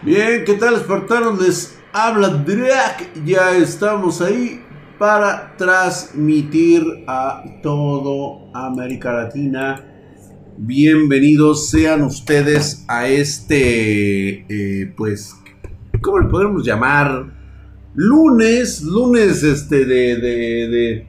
Bien, ¿qué tal espartanos? Les habla Drake. Ya estamos ahí para transmitir a todo América Latina. Bienvenidos sean ustedes a este, eh, pues, ¿cómo le podemos llamar? Lunes, lunes este de, de, de,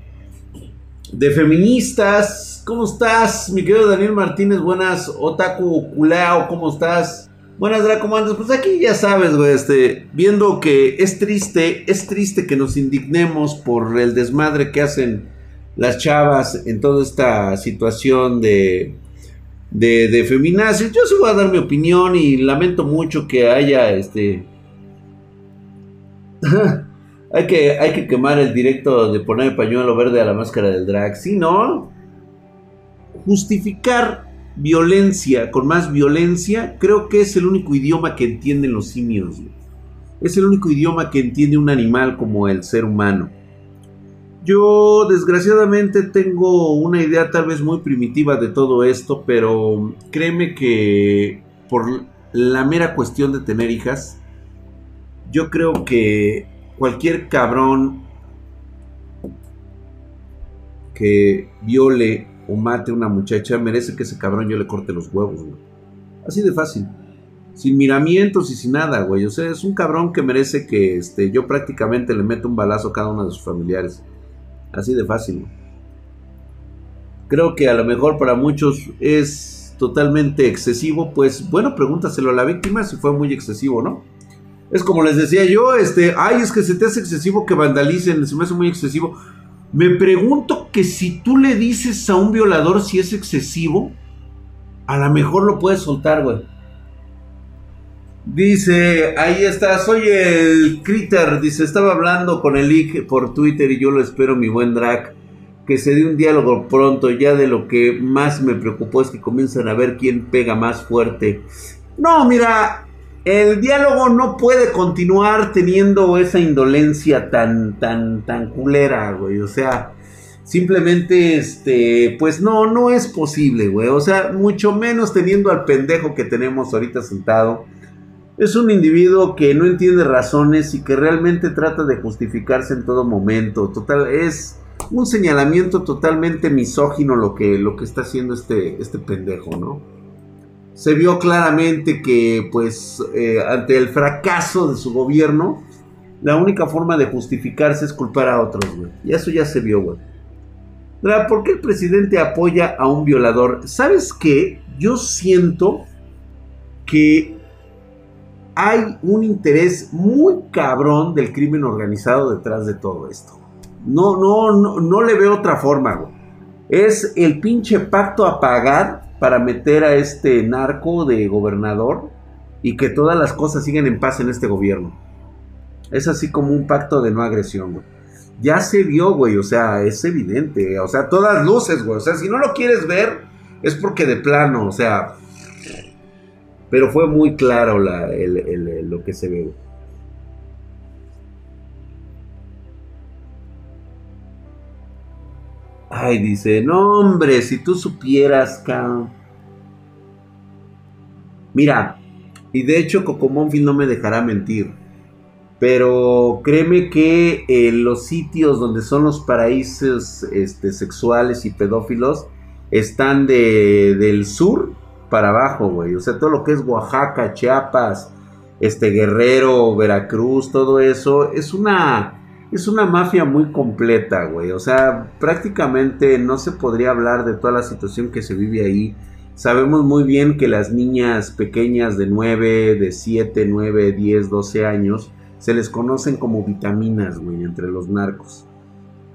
de feministas. ¿Cómo estás, mi querido Daniel Martínez? Buenas, Otaku Culao, ¿cómo estás? Buenas, Draco, ¿cómo andas? Pues aquí ya sabes, güey, este, viendo que es triste, es triste que nos indignemos por el desmadre que hacen las chavas en toda esta situación de, de, de feminazis. Yo sí voy a dar mi opinión y lamento mucho que haya, este... hay, que, hay que quemar el directo de poner el pañuelo verde a la máscara del drag, ¿sí, no? Justificar violencia, con más violencia, creo que es el único idioma que entienden los simios. Es el único idioma que entiende un animal como el ser humano. Yo desgraciadamente tengo una idea tal vez muy primitiva de todo esto, pero créeme que por la mera cuestión de tener hijas, yo creo que cualquier cabrón que viole o mate a una muchacha, merece que ese cabrón yo le corte los huevos, güey. Así de fácil. Sin miramientos y sin nada, güey. O sea, es un cabrón que merece que este, yo prácticamente le meta un balazo a cada uno de sus familiares. Así de fácil, güey. Creo que a lo mejor para muchos es totalmente excesivo. Pues bueno, pregúntaselo a la víctima si fue muy excesivo, ¿no? Es como les decía yo, este, ay, es que se te hace excesivo que vandalicen, se me hace muy excesivo. Me pregunto que si tú le dices a un violador si es excesivo, a lo mejor lo puedes soltar, güey. Dice, ahí está, soy el Critter. Dice, estaba hablando con el Lick por Twitter y yo lo espero, mi buen drag. Que se dé un diálogo pronto. Ya de lo que más me preocupó es que comiencen a ver quién pega más fuerte. No, mira, el diálogo no puede continuar teniendo esa indolencia tan, tan, tan culera, güey. O sea, simplemente, este, pues no, no es posible, güey. O sea, mucho menos teniendo al pendejo que tenemos ahorita sentado. Es un individuo que no entiende razones y que realmente trata de justificarse en todo momento. Total, es un señalamiento totalmente misógino lo que, lo que está haciendo este, este pendejo, ¿no? Se vio claramente que, pues, eh, ante el fracaso de su gobierno, la única forma de justificarse es culpar a otros, güey. Y eso ya se vio, güey. ¿Por qué el presidente apoya a un violador? ¿Sabes qué? Yo siento que hay un interés muy cabrón del crimen organizado detrás de todo esto. No, no, no, no le veo otra forma, güey. Es el pinche pacto a pagar para meter a este narco de gobernador y que todas las cosas sigan en paz en este gobierno. Es así como un pacto de no agresión, güey. Ya se vio, güey, o sea, es evidente, o sea, todas luces, güey. O sea, si no lo quieres ver, es porque de plano, o sea... Pero fue muy claro lo que se ve, Ay, dice, no hombre, si tú supieras, cabrón. Mira, y de hecho Cocomonfil no me dejará mentir. Pero créeme que en los sitios donde son los paraísos este, sexuales y pedófilos están de, del sur para abajo, güey. O sea, todo lo que es Oaxaca, Chiapas, este Guerrero, Veracruz, todo eso es una es una mafia muy completa, güey. O sea, prácticamente no se podría hablar de toda la situación que se vive ahí. Sabemos muy bien que las niñas pequeñas de 9, de 7, 9, 10, 12 años se les conocen como vitaminas, güey, entre los narcos.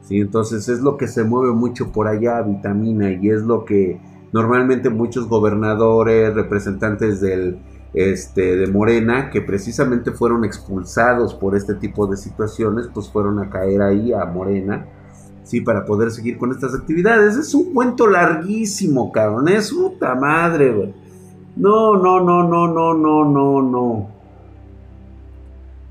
Sí, entonces es lo que se mueve mucho por allá, vitamina, y es lo que normalmente muchos gobernadores, representantes del, este, de Morena, que precisamente fueron expulsados por este tipo de situaciones, pues fueron a caer ahí a Morena, sí, para poder seguir con estas actividades. Es un cuento larguísimo, cabrón, es puta madre, güey. No, no, no, no, no, no, no, no.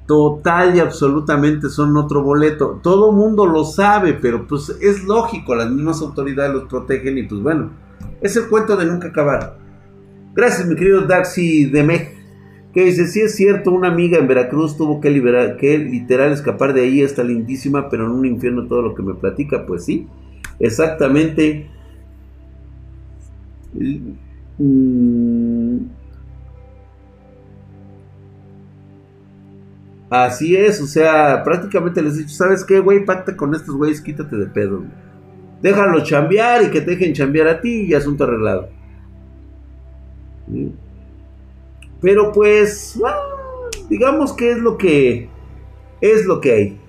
Total y absolutamente son otro boleto. Todo mundo lo sabe, pero pues es lógico, las mismas autoridades los protegen y pues bueno, es el cuento de nunca acabar. Gracias, mi querido Daxi de Que dice, sí es cierto, una amiga en Veracruz tuvo que, liberar, que literal escapar de ahí, está lindísima, pero en un infierno todo lo que me platica, pues sí, exactamente. Mm. Así es, o sea, prácticamente les he dicho, ¿sabes qué, güey? Pacta con estos güeyes, quítate de pedo. Déjalo chambear y que te dejen chambear a ti y asunto arreglado. Pero pues, digamos que es lo que es lo que hay.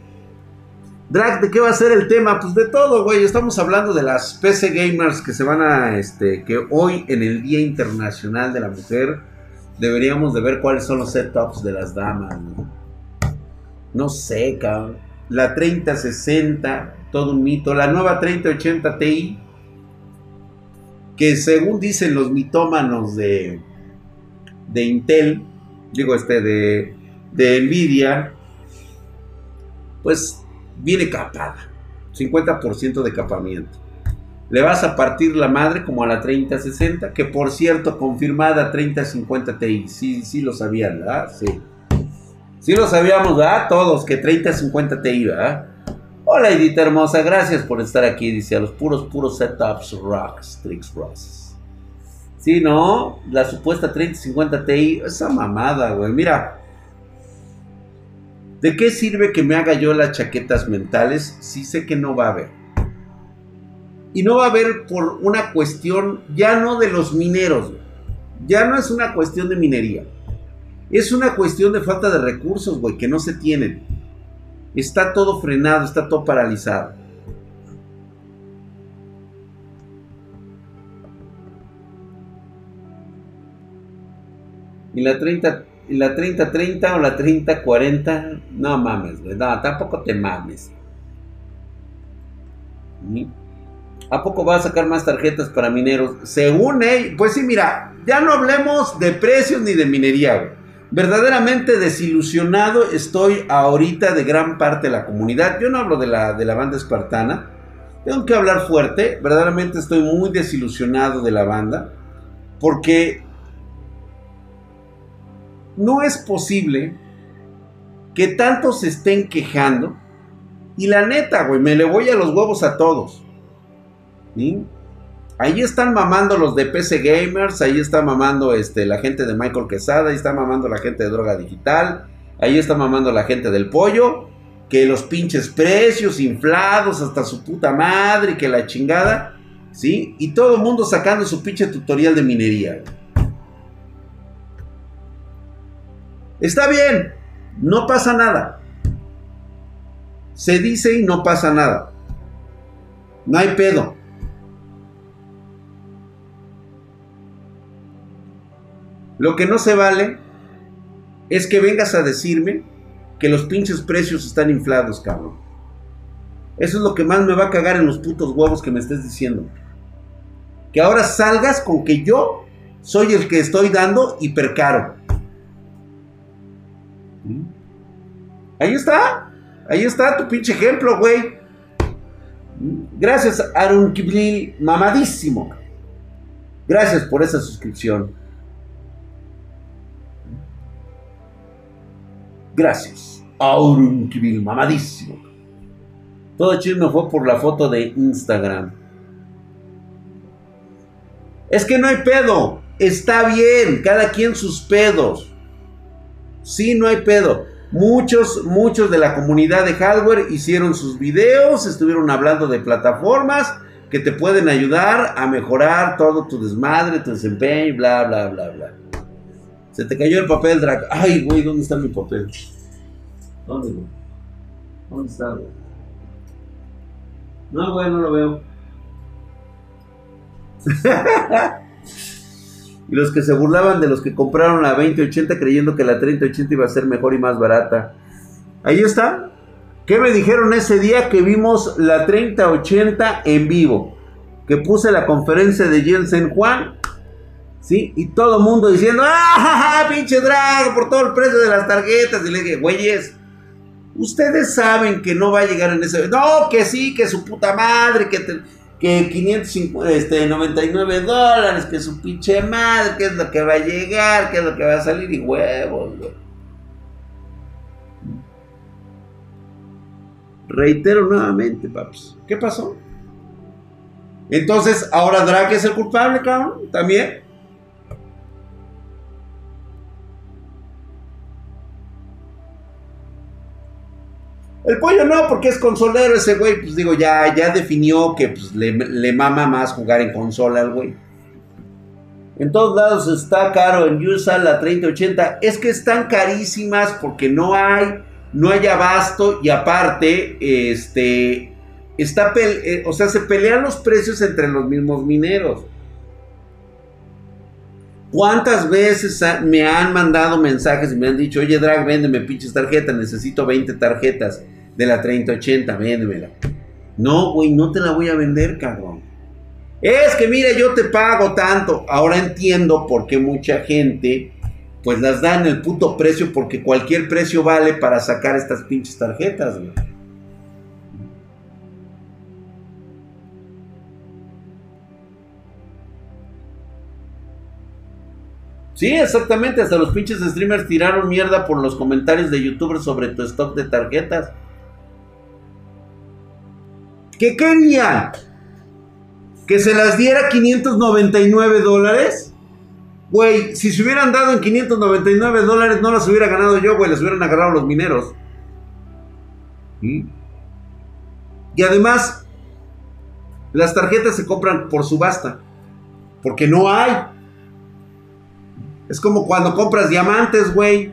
Drag, ¿de qué va a ser el tema? Pues de todo, güey. Estamos hablando de las PC gamers que se van a, este, que hoy en el Día Internacional de la Mujer deberíamos de ver cuáles son los setups de las damas. No, no sé, cabrón. La 3060, todo un mito. La nueva 3080 Ti, que según dicen los mitómanos de, de Intel, digo este, de, de Nvidia, pues viene capada. 50% de capamiento. Le vas a partir la madre como a la 3060, que por cierto, confirmada 3050 Ti. Sí, sí lo sabían, ¿verdad? Sí. Sí lo sabíamos, ¿verdad? Todos, que 3050 Ti, ¿verdad? Hola Edith hermosa, gracias por estar aquí. Dice a los puros, puros setups, rocks, tricks, rocks. Sí, ¿no? La supuesta 3050 Ti, esa mamada, güey. Mira, ¿De qué sirve que me haga yo las chaquetas mentales si sé que no va a haber? Y no va a haber por una cuestión ya no de los mineros, ya no es una cuestión de minería. Es una cuestión de falta de recursos, güey, que no se tienen. Está todo frenado, está todo paralizado. Y la 30 y la 30-30 o la 30-40, no mames, güey. No, tampoco te mames. ¿A poco va a sacar más tarjetas para mineros? Según él, pues sí, mira, ya no hablemos de precios ni de minería. Verdaderamente desilusionado estoy ahorita de gran parte de la comunidad. Yo no hablo de la, de la banda espartana. Tengo que hablar fuerte. Verdaderamente estoy muy desilusionado de la banda. Porque no es posible que tantos se estén quejando. Y la neta, güey, me le voy a los huevos a todos. Ahí están mamando los de PC Gamers, ahí está mamando este, la gente de Michael Quesada, ahí está mamando la gente de Droga Digital, ahí está mamando la gente del pollo, que los pinches precios inflados hasta su puta madre, que la chingada, ¿sí? Y todo el mundo sacando su pinche tutorial de minería. Está bien, no pasa nada. Se dice y no pasa nada. No hay pedo. Lo que no se vale es que vengas a decirme que los pinches precios están inflados, cabrón. Eso es lo que más me va a cagar en los putos huevos que me estés diciendo. Que ahora salgas con que yo soy el que estoy dando hipercaro. Ahí está. Ahí está tu pinche ejemplo, güey. Gracias, Aaron Kiblil, mamadísimo. Gracias por esa suscripción. Gracias, Aaron Kiblil, mamadísimo. Todo chisme fue por la foto de Instagram. Es que no hay pedo. Está bien, cada quien sus pedos. Sí, no hay pedo. Muchos, muchos de la comunidad de hardware hicieron sus videos, estuvieron hablando de plataformas que te pueden ayudar a mejorar todo tu desmadre, tu desempeño, bla, bla, bla, bla. Se te cayó el papel, Drag. Ay, güey, ¿dónde está mi papel? ¿Dónde, güey? ¿Dónde está, güey? No, güey, no lo veo. y los que se burlaban de los que compraron la 2080 creyendo que la 3080 iba a ser mejor y más barata. Ahí está. ¿Qué me dijeron ese día que vimos la 3080 en vivo? Que puse la conferencia de Jensen Juan. ¿Sí? Y todo el mundo diciendo, ¡ah, pinche drag! Por todo el precio de las tarjetas. Y le dije, güeyes, ustedes saben que no va a llegar en ese... No, que sí, que su puta madre, que, que 599 este, dólares, que su pinche madre, que es lo que va a llegar, que es lo que va a salir y huevos, güey. Reitero nuevamente, paps. ¿Qué pasó? Entonces, ahora Drake es el culpable, cabrón, también. El pollo no, porque es consolero ese güey. Pues digo, ya, ya definió que pues, le, mama más jugar en consola al güey. En todos lados está caro en USA la 3080. Es que están carísimas porque no hay, no hay abasto y aparte, este, está, eh, o sea, se pelean los precios entre los mismos mineros. ¿Cuántas veces me han mandado mensajes y me han dicho, oye Drag, véndeme pinches tarjetas, necesito 20 tarjetas de la 3080, véndemela. No, güey, no te la voy a vender, cabrón. Es que mira, yo te pago tanto. Ahora entiendo por qué mucha gente pues las da en el puto precio porque cualquier precio vale para sacar estas pinches tarjetas, güey. Sí, exactamente. Hasta los pinches streamers tiraron mierda por los comentarios de youtubers sobre tu stock de tarjetas. ¿Qué querían? ¿Que se las diera 599 dólares? Güey, si se hubieran dado en 599 dólares, no las hubiera ganado yo, güey. Las hubieran agarrado los mineros. Y además, las tarjetas se compran por subasta. Porque no hay. Es como cuando compras diamantes, güey.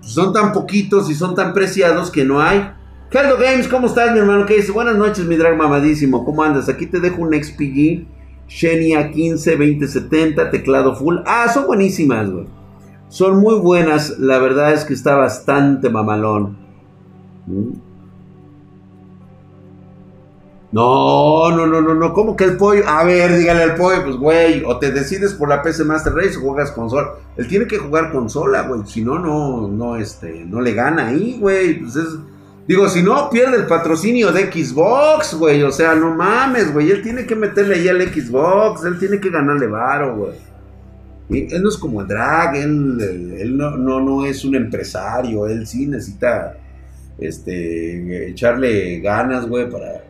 Son tan poquitos y son tan preciados que no hay. Caldo Games, ¿cómo estás, mi hermano? ¿Qué dice? Buenas noches, mi drag mamadísimo. ¿Cómo andas? Aquí te dejo un XPG Xenia 15 2070, teclado full. Ah, son buenísimas, güey. Son muy buenas. La verdad es que está bastante mamalón. ¿Mm? No, no, no, no, no. ¿Cómo que el pollo? A ver, dígale al pollo, pues, güey. O te decides por la PC Master Race o juegas consola. Él tiene que jugar consola, güey. Si no, no, no, este, no le gana ahí, güey. Pues es Digo, si no, pierde el patrocinio de Xbox, güey. O sea, no mames, güey. Él tiene que meterle ahí al Xbox. Él tiene que ganarle varo, güey. él no es como el drag. Él, no, no, es un empresario. Él sí necesita este, echarle ganas, güey, para,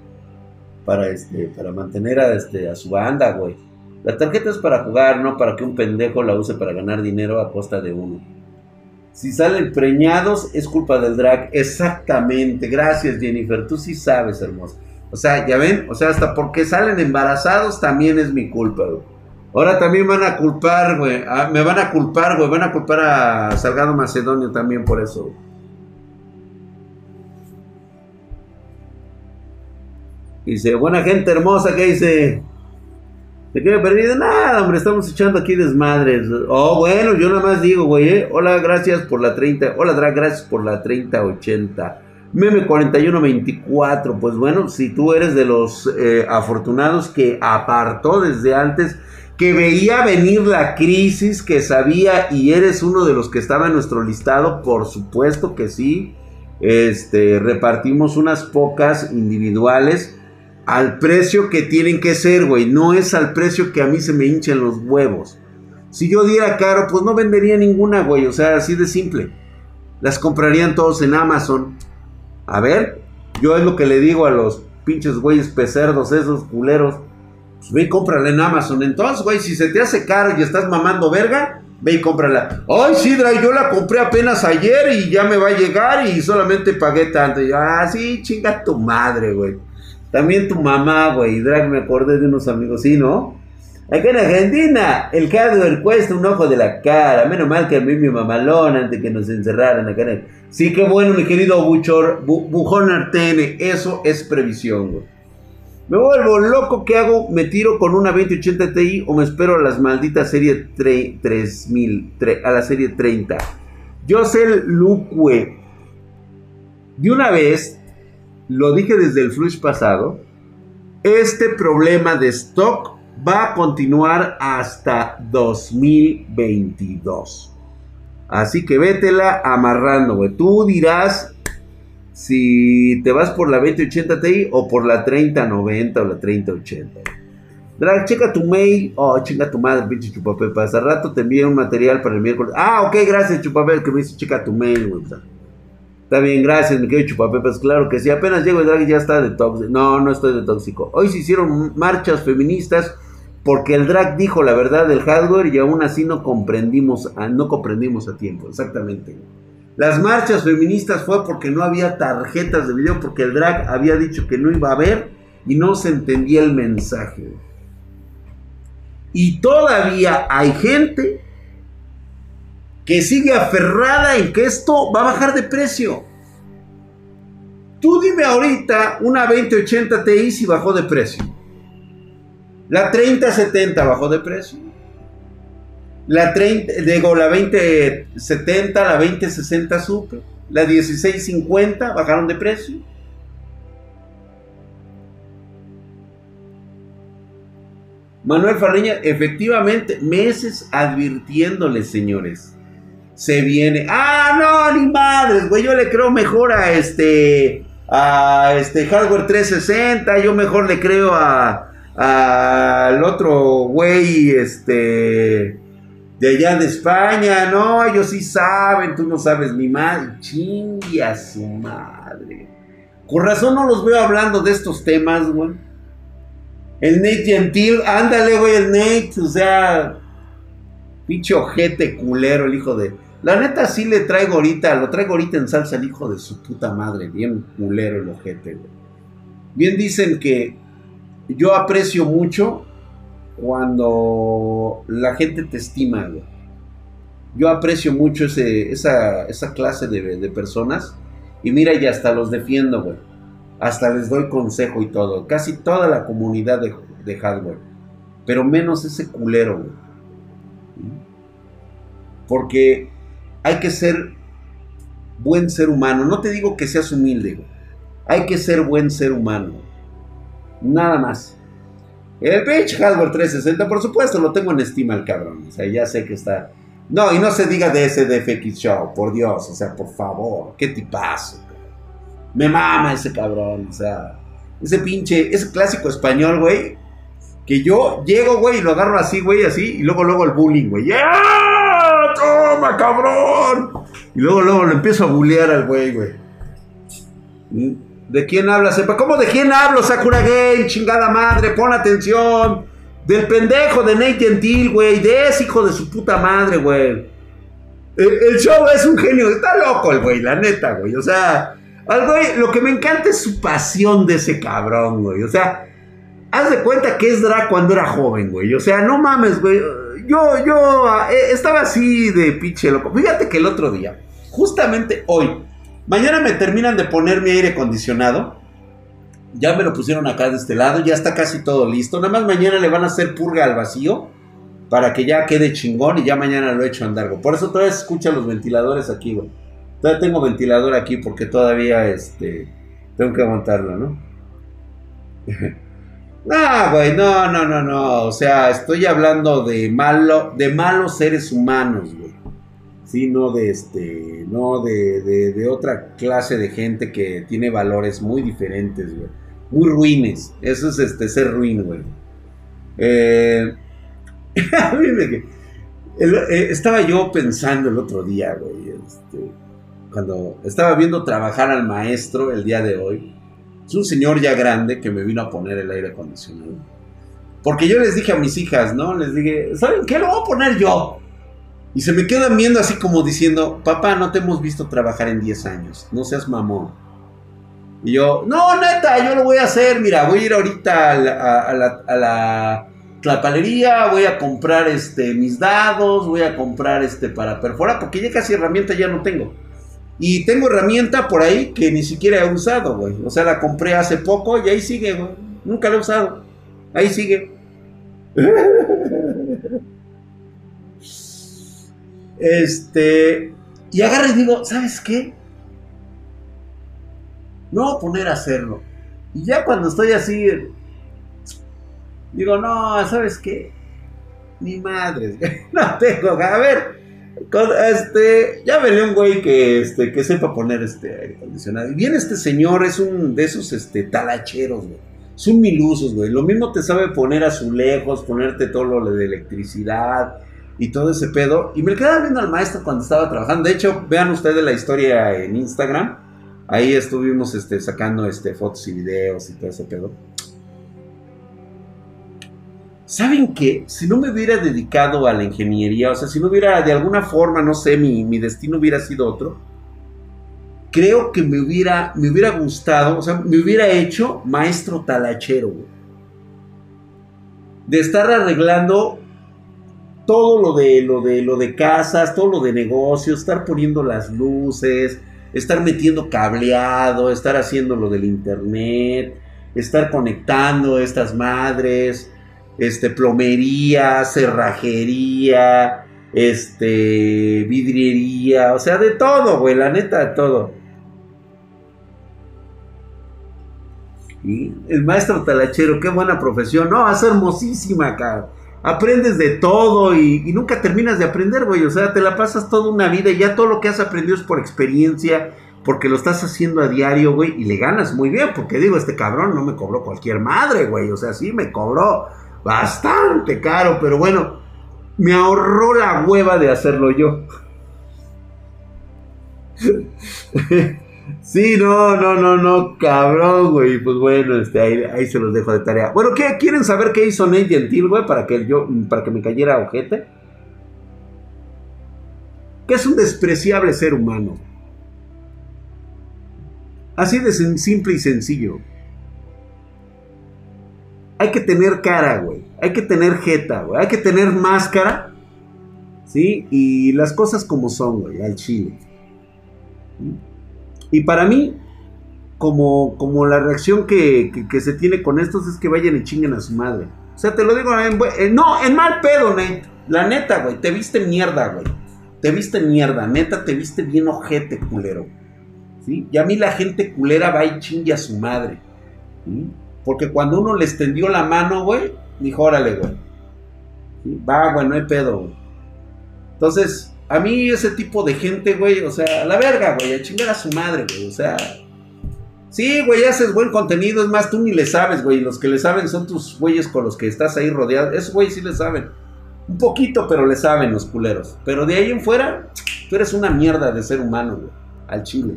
para, este, para mantener a, este, a su banda, güey. La tarjeta es para jugar, no para que un pendejo la use para ganar dinero a costa de uno. Si salen preñados, es culpa del drag. Exactamente. Gracias, Jennifer. Tú sí sabes, hermoso. O sea, ya ven, o sea, hasta porque salen embarazados también es mi culpa. Ahora también van a culpar, güey. Ah, me van a culpar, güey. Van a culpar a Salgado Macedonio también por eso. Dice, buena gente hermosa que dice, ¿Se queda perdido? Nada, hombre, estamos echando aquí desmadres. Oh, bueno, yo nada más digo, güey, ¿eh? Hola, gracias por la 30. Hola, gracias por la 3080. Meme 4124. Pues bueno, si tú eres de los eh, afortunados que apartó desde antes, que veía venir la crisis, que sabía y eres uno de los que estaba en nuestro listado, por supuesto que sí. Este, repartimos unas pocas individuales al precio que tienen que ser, güey. No es al precio que a mí se me hinchen los huevos. Si yo diera caro, pues no vendería ninguna, güey. O sea, así de simple. Las comprarían todos en Amazon. A ver, yo es lo que le digo a los pinches güeyes pecerdos, esos culeros. Pues ve y cómprala en Amazon. Entonces, güey, si se te hace caro y estás mamando verga, ve y cómprala. Ay, sí, yo la compré apenas ayer y ya me va a llegar y solamente pagué tanto. Y ah, sí, chinga tu madre, güey. También tu mamá, güey. Drag, me acordé de unos amigos, ¿sí, no? Acá en Argentina, el hardware cuesta un ojo de la cara. Menos mal que a mí mi mamalón antes que nos encerraran acá en Sí, qué bueno, mi querido Buchor, Bujón Artene. Eso es previsión, güey. Me vuelvo loco, ¿qué hago? ¿Me tiro con una 2080 Ti o me espero a las malditas serie 3000, a la serie 30? Yo sé el Luque. De una vez, lo dije desde el flush pasado, este problema de stock va a continuar hasta 2022. Así que vétela amarrando, güey. Tú dirás si te vas por la 2080 Ti o por la 3090 o la 3080. Drag, checa tu mail. Oh, chinga tu madre, pinche chupapepa. Hace rato te envié un material para el miércoles. Ah, ok, gracias, chupapepa, que me dice checa tu mail, güey. Está bien, gracias, mi querido chupapepas. Claro que sí, apenas llego el drag ya está de tóxico. No, no estoy de tóxico. Hoy se hicieron marchas feministas porque el drag dijo la verdad del hardware y aún así no comprendimos, no comprendimos a tiempo. Exactamente. Las marchas feministas fue porque no había tarjetas de video, porque el drag había dicho que no iba a haber y no se entendía el mensaje. Y todavía hay gente que sigue aferrada en que esto va a bajar de precio. Tú dime ahorita una 2080 Ti si bajó de precio. La 3070 bajó de precio. La 30, digo, la 2070, la 2060 Super, la 1650 bajaron de precio. Manuel Farriña, efectivamente, meses advirtiéndoles, señores. Se viene. Ah, no, ni madres, güey. Yo le creo mejor a este. A este hardware 360. Yo mejor le creo a. Al otro güey, este. De allá de España. No, ellos sí saben. Tú no sabes ni madre. Chingue a su madre. Con razón no los veo hablando de estos temas, güey. El Nate Gentil, ándale, güey, el Nate, o sea, pinche ojete culero, el hijo de. La neta sí le traigo ahorita, lo traigo ahorita en salsa el hijo de su puta madre, bien culero el ojete, güey. Bien dicen que yo aprecio mucho cuando la gente te estima, güey. Yo aprecio mucho ese, esa, esa clase de, de personas y mira, y hasta los defiendo, güey. Hasta les doy consejo y todo. Casi toda la comunidad de, hardware. Pero menos ese culero, güey. Porque hay que ser buen ser humano. No te digo que seas humilde. Hay que ser buen ser humano. Nada más. El pitch Hardware 360, por supuesto, lo tengo en estima el cabrón. O sea, ya sé que está. No, y no se diga de ese DFX Show, por Dios. O sea, por favor, qué tipazo. Me mama ese cabrón, o sea, ese pinche, ese clásico español, güey. Que yo llego, güey, y lo agarro así, güey, así, y luego, luego el bullying, güey. ¡Ya! ¡Toma, cabrón! Y luego, luego lo empiezo a bullear al güey, güey. ¿De quién habla, sepa? ¿Cómo de quién hablo, Sakura Game? Chingada madre, pon atención. Del pendejo de Nate Gentil, güey. De ese hijo de su puta madre, güey. El, el show es un genio. Está loco el güey, la neta, güey. O sea, al güey, lo que me encanta es su pasión de ese cabrón, güey. O sea, haz de cuenta que es drag cuando era joven, güey. O sea, no mames, güey. Yo, yo eh, estaba así de pinche loco. Fíjate que el otro día, justamente hoy, mañana me terminan de poner mi aire acondicionado. Ya me lo pusieron acá de este lado, ya está casi todo listo. Nada más mañana le van a hacer purga al vacío para que ya quede chingón y ya mañana lo echo a andar. Por eso todavía se escuchan los ventiladores aquí, güey. Todavía tengo ventilador aquí porque todavía este tengo que aguantarlo, ¿no? no, güey, no, no, no, no. O sea, estoy hablando de malo, de malos seres humanos, güey. Sí, no de este, no de, de, otra clase de gente que tiene valores muy diferentes, güey. Muy ruines. Eso es este, ser ruin, güey. Eh, eh, estaba yo pensando el otro día, güey. Este, cuando estaba viendo trabajar al maestro el día de hoy, es un señor ya grande que me vino a poner el aire acondicionado. Porque yo les dije a mis hijas, ¿no? Les dije, ¿saben qué? Lo voy a poner yo. Y se me quedan viendo así como diciendo, papá, no te hemos visto trabajar en 10 años, no seas mamón. Y yo, no, neta, yo lo voy a hacer, mira, voy a ir ahorita a la, a voy a comprar este, mis dados, voy a comprar este para perforar, porque ya casi herramienta ya no tengo. Y tengo herramienta por ahí que ni siquiera he usado, güey. O sea, la compré hace poco y ahí sigue, güey. Nunca la he usado. Ahí sigue. Este. Y agarro y digo, ¿sabes qué? No voy a poner a hacerlo. Y ya cuando estoy así. Digo, no, ¿sabes qué? Ni madres, no tengo. A ver, este, ya veré un güey que, este, que sepa poner este aire acondicionado. Y viene este señor, es un de esos este, talacheros, güey. Son milusos, güey. Lo mismo te sabe poner azulejos, ponerte todo lo de electricidad y todo ese pedo. Y me quedaba viendo al maestro cuando estaba trabajando. De hecho, vean ustedes la historia en Instagram. Ahí estuvimos este, sacando este, fotos y videos y todo ese pedo. ¿Saben qué? Si no me hubiera dedicado a la ingeniería, o sea, si no hubiera de alguna forma, no sé, mi, destino hubiera sido otro, creo que me hubiera, me hubiera gustado, o sea, me hubiera hecho maestro talachero, De estar arreglando todo lo de, lo de, lo de casas, todo lo de negocios, estar poniendo las luces, estar metiendo cableado, estar haciendo lo del internet, estar conectando estas madres este, plomería, cerrajería, este, vidriería, o sea, de todo, güey, la neta, de todo. Y el maestro talachero, qué buena profesión, no, es hermosísima, acá. Aprendes de todo y, y, nunca terminas de aprender, güey. O sea, te la pasas toda una vida y ya todo lo que has aprendido es por experiencia, porque lo estás haciendo a diario, güey, y le ganas muy bien, porque digo, este cabrón no me cobró cualquier madre, güey. O sea, sí me cobró bastante caro, pero bueno, me ahorró la hueva de hacerlo yo. sí, no, no, no, no, cabrón, güey. Pues bueno, este, ahí, se los dejo de tarea. Bueno, ¿qué? ¿Quieren saber qué hizo Nate Gentil, güey? Para que yo, para que me cayera ojete. Que es un despreciable ser humano. Así de simple y sencillo. Hay que tener cara, güey. Hay que tener jeta, güey. Hay que tener máscara. ¿Sí? Y las cosas como son, güey, al chile. Y para mí, como, como la reacción que, se tiene con estos es que vayan y chinguen a su madre. O sea, te lo digo en, no, en mal pedo, Nate. La neta, güey, te viste mierda, güey. Te viste mierda, neta, te viste bien ojete, culero. ¿Sí? Y a mí la gente culera va y chingue a su madre. Porque cuando uno le extendió la mano, güey, dijo, órale, güey. Va, güey, no hay pedo, güey. Entonces, a mí ese tipo de gente, güey, o sea, a la verga, güey, a chingar a su madre, güey, o sea. Sí, güey, haces buen contenido, es más, tú ni le sabes, güey. Los que le saben son tus güeyes con los que estás ahí rodeado. Esos güey sí le saben. Un poquito, pero le saben los culeros. Pero de ahí en fuera, tú eres una mierda de ser humano, güey. Al chile.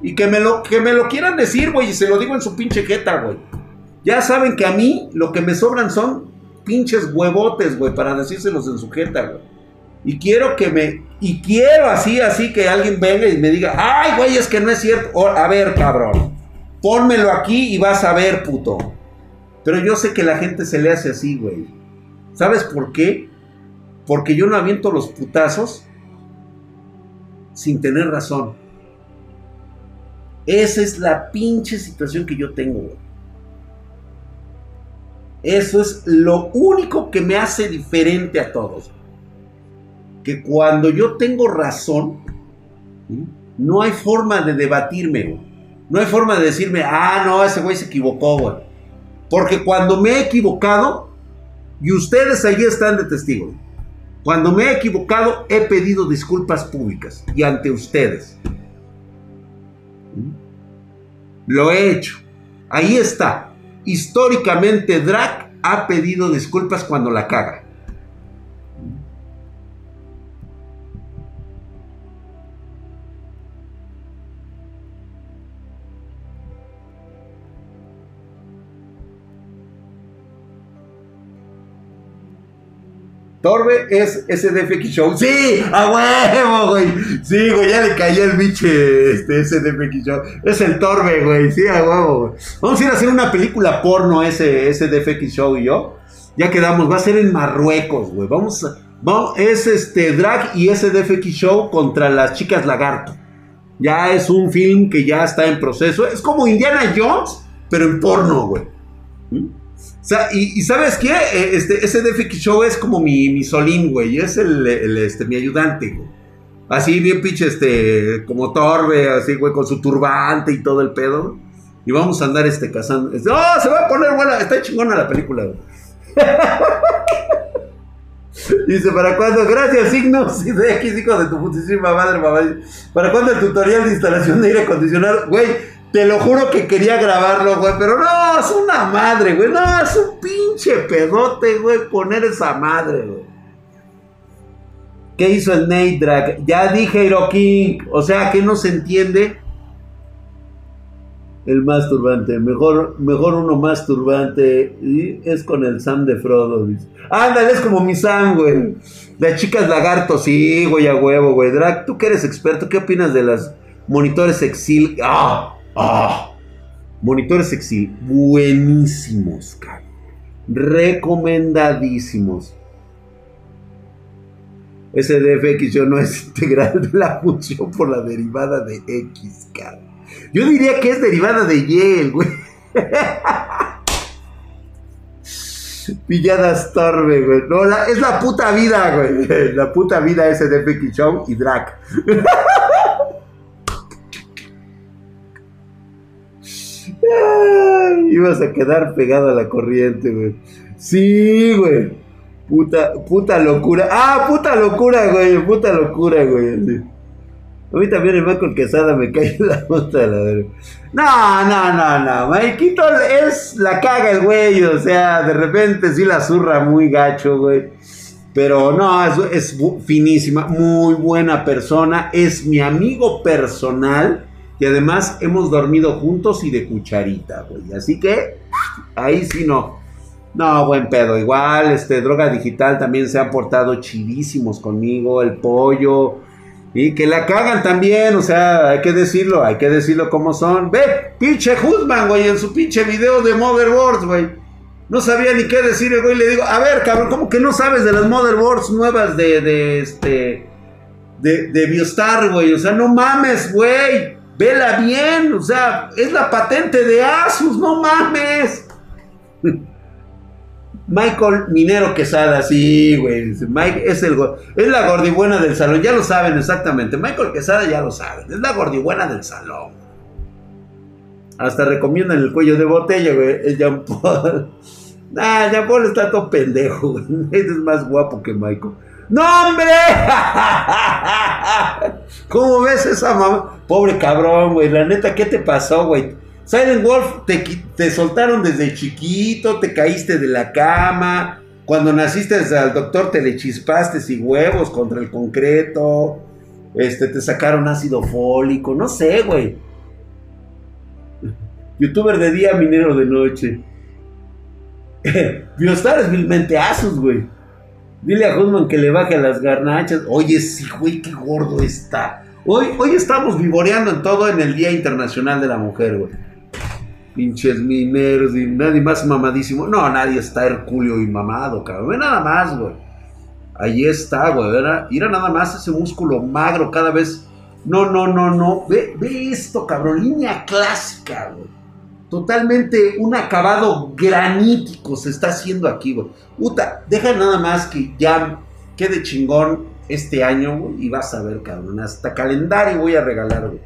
Y que me lo, que me lo quieran decir, güey, y se lo digo en su pinche jeta, güey. Ya saben que a mí lo que me sobran son pinches huevotes, güey, para decírselos en su jeta, güey. Y quiero que me. Y quiero así, así que alguien venga y me diga, ay, güey, es que no es cierto. a ver, cabrón. Pónmelo aquí y vas a ver, puto. Pero yo sé que la gente se le hace así, güey. ¿Sabes por qué? Porque yo no aviento los putazos sin tener razón. Esa es la pinche situación que yo tengo, Eso es lo único que me hace diferente a todos. Que cuando yo tengo razón, no hay forma de debatirme, No hay forma de decirme, ah, no, ese güey se equivocó. Porque cuando me he equivocado, y ustedes allí están de testigo, cuando me he equivocado, he pedido disculpas públicas y ante ustedes. Lo he hecho. Ahí está. Históricamente Drac ha pedido disculpas cuando la caga. Torbe es SDFX Show. Sí, a huevo, güey. Sí, güey, ya le cayó el biche este SDFX Show. Es el Torbe, güey. Sí, a huevo, güey. Vamos a ir a hacer una película porno ese SDFX Show y yo. Ya quedamos, va a ser en Marruecos, güey. Vamos, vamos, es este Drag y SDFX Show contra las chicas lagarto. Ya es un film que ya está en proceso. Es como Indiana Jones, pero en porno, güey. ¿Mm? Y, ¿sabes qué? Eh, este, ese DFX Show es como mi, mi solín, güey. Es el, este, mi ayudante, güey. Así bien pinche, este, como torbe, así, güey, con su turbante y todo el pedo. Y vamos a andar, este, cazando. ¡Oh, se va a poner buena! Está chingona la película, güey. Dice, ¿para cuándo? Gracias, signos y de X, hijo de tu putísima madre, mamá. ¿Para cuándo el tutorial de instalación de aire acondicionado? Güey, te lo juro que quería grabarlo, güey, pero no, es una madre, güey. No, es un pinche pedote, güey, poner esa madre, güey. ¿Qué hizo el Nate Drag? Ya dije Hero King. O sea, que no se entiende. El más turbante. Mejor, mejor uno más turbante. Y es con el Sam de Frodo. Ándale, es como mi Sam, güey. Las chicas lagarto, sí, güey, a huevo, güey. Drag, tú que eres experto, ¿qué opinas de las monitores Exil? ¡Ah! ¡Ah! Monitores Exil. Buenísimos, cabrón. Recomendadísimos. SDFX yo no es integral de la función por la derivada de X, cabrón. Yo diría que es derivada de Y, güey. Pilladas Torbe, güey. No, es la puta vida, güey. La puta vida SDFX Show y Drag. Ibas a quedar pegado a la corriente, güey. Sí, güey. Puta, puta locura. Ah, puta locura, güey. Puta locura, güey. A mí también el Michael Quesada me cae la puta de la verga. No, no, no, no. Maikito es la caga el güey. O sea, de repente sí la zurra muy gacho, güey. Pero no, es, es finísima. Muy buena persona. Es mi amigo personal. Y además hemos dormido juntos y de cucharita, güey. Así que ahí sí no. No, buen pedo. Igual, este, droga digital también se han portado chidísimos conmigo. El pollo. Y que la cagan también, o sea, hay que decirlo, hay que decirlo como son. Ve, pinche Husman, güey, en su pinche video de Motherboards, güey. No sabía ni qué decir, güey. Le digo, a ver, cabrón, ¿cómo que no sabes de las Motherboards nuevas de, de este. De, de Biostar, güey? O sea, no mames, güey. Vela bien, o sea, es la patente de Asus, no mames. Michael Minero Quesada, sí, güey. Mike es, el, es la gordibuena del salón, ya lo saben exactamente. Michael Quesada ya lo saben, es la gordibuena del salón. Hasta recomiendan el cuello de botella, güey. El Jean Paul. Nah, Jean Paul está todo pendejo, güey. Es más guapo que Michael. ¡No, hombre! ¿Cómo ves esa mamá? Pobre cabrón, güey. La neta, ¿qué te pasó, güey? Silent Wolf, te, soltaron desde chiquito, te caíste de la cama. Cuando naciste al doctor te le chispaste y huevos contra el concreto. Este, te sacaron ácido fólico, no sé, güey. Youtuber de día, minero de noche. Biostar es vilmente güey. Dile a Husman que le baje las garnachas. Oye, sí, güey, qué gordo está. Hoy, hoy estamos vivoreando en todo en el Día Internacional de la Mujer, güey pinches mineros y nadie más mamadísimo. No, nadie está Herculio y mamado, cabrón. Ve nada más, güey. Ahí está, güey. Mira nada más ese músculo magro cada vez. No, no, no, no. Ve, ve esto, cabrón. Línea clásica, güey. Totalmente un acabado granítico se está haciendo aquí, güey. Puta, deja nada más que ya quede chingón este año, güey. Y vas a ver, cabrón. Hasta calendario voy a regalar, güey.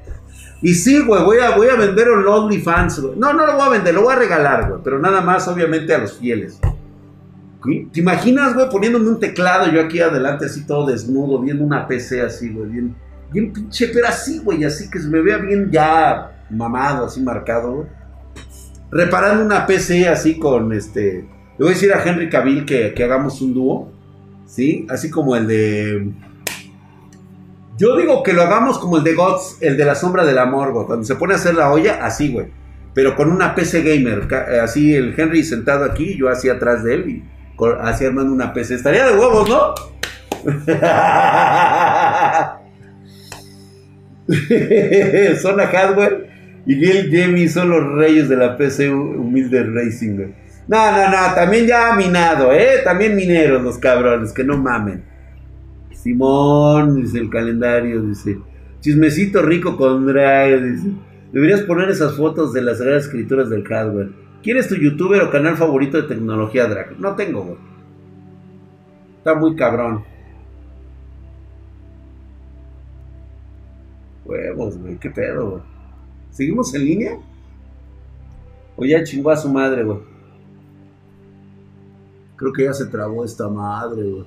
Y sí, güey, voy a, voy a vender un OnlyFans, güey. No, no lo voy a vender, lo voy a regalar, güey. Pero nada más, obviamente, a los fieles. ¿Te imaginas, güey, poniéndome un teclado yo aquí adelante, así todo desnudo, viendo una PC así, güey, bien, bien pinche, pero así, güey, así que se me vea bien ya mamado, así marcado, güey. Reparando una PC así con este. Le voy a decir a Henry Cavill que, que hagamos un dúo, ¿sí? Así como el de. Yo digo que lo hagamos como el de Gods, el de la sombra del amor, güey. Cuando se pone a hacer la olla, así, güey. Pero con una PC gamer. Así el Henry sentado aquí, yo así atrás de él. Y así armando una PC. Estaría de huevos, ¿no? Zona Hardware y Gil Jamie son los reyes de la PC humilde racing. No, no, no, también ya minado, ¿eh? También mineros los cabrones, que no mamen. Simón, dice el calendario, dice. Chismecito rico con drag, dice. Deberías poner esas fotos de las Sagradas Escrituras del hardware. ¿Quién es tu youtuber o canal favorito de tecnología drag? No tengo, güey. Está muy cabrón. Huevos, güey, qué pedo, güey. ¿Seguimos en línea? O ya chingó a su madre, güey. Creo que ya se trabó esta madre, güey.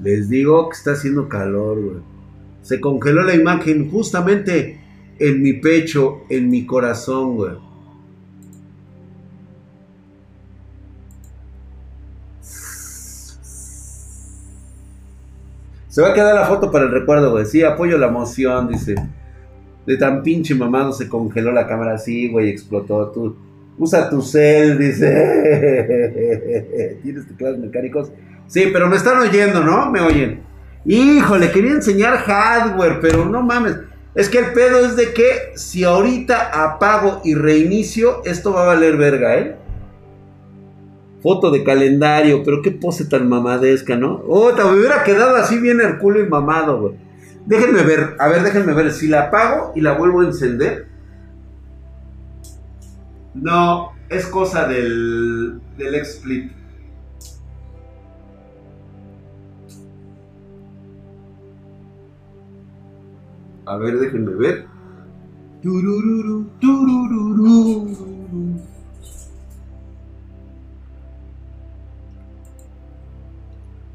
Les digo que está haciendo calor, güey. Se congeló la imagen justamente en mi pecho, en mi corazón, güey. Se va a quedar la foto para el recuerdo, güey. Sí, apoyo la emoción, dice. De tan pinche mamado se congeló la cámara así, güey, explotó. Tú, usa tu cel, dice. ¿Tienes teclados mecánicos? Sí, pero me están oyendo, ¿no? Me oyen. Híjole, quería enseñar hardware, pero no mames. Es que el pedo es de que si ahorita apago y reinicio, esto va a valer verga, ¿eh? Foto de calendario, pero qué pose tan mamadesca, ¿no? Oh, me hubiera quedado así bien culo y mamado, güey. Déjenme ver, a ver, déjenme ver. Si la apago y la vuelvo a encender. No, es cosa del, del XSplit. A ver, déjenme ver. Turururu, turururu.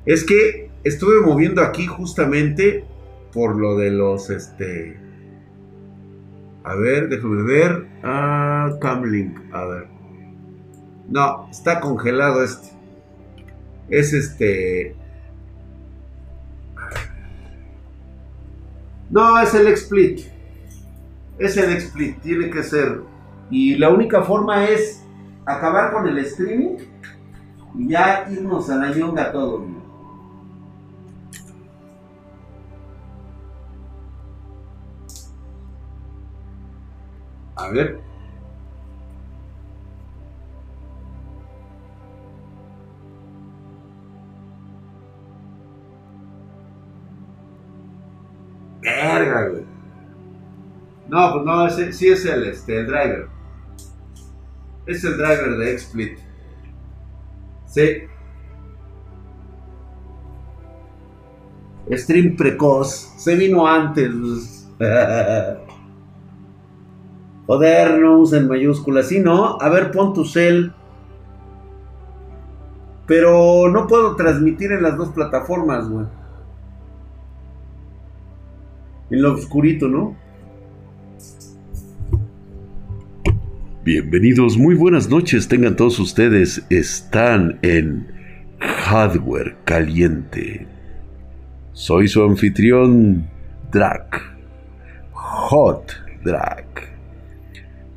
Es que estuve moviendo aquí justamente por lo de los, este... A ver, déjame ver. Ah, Camlink, a ver. No, está congelado este. Es este... No, es el XSplit. Es el XSplit, tiene que ser. Y la única forma es acabar con el streaming y ya irnos a la ñonga todos. A ver. No, pues no, ese, sí es el, este, el driver. Es el driver de XSplit. Sí. Stream precoz. Se vino antes. Joder, no usen mayúsculas. Sí, no. A ver, pon tu cel. Pero no puedo transmitir en las dos plataformas, güey. En lo oscurito, ¿no? Bienvenidos, muy buenas noches tengan todos ustedes. Están en Hardware Caliente. Soy su anfitrión, Drac. Hot Drac.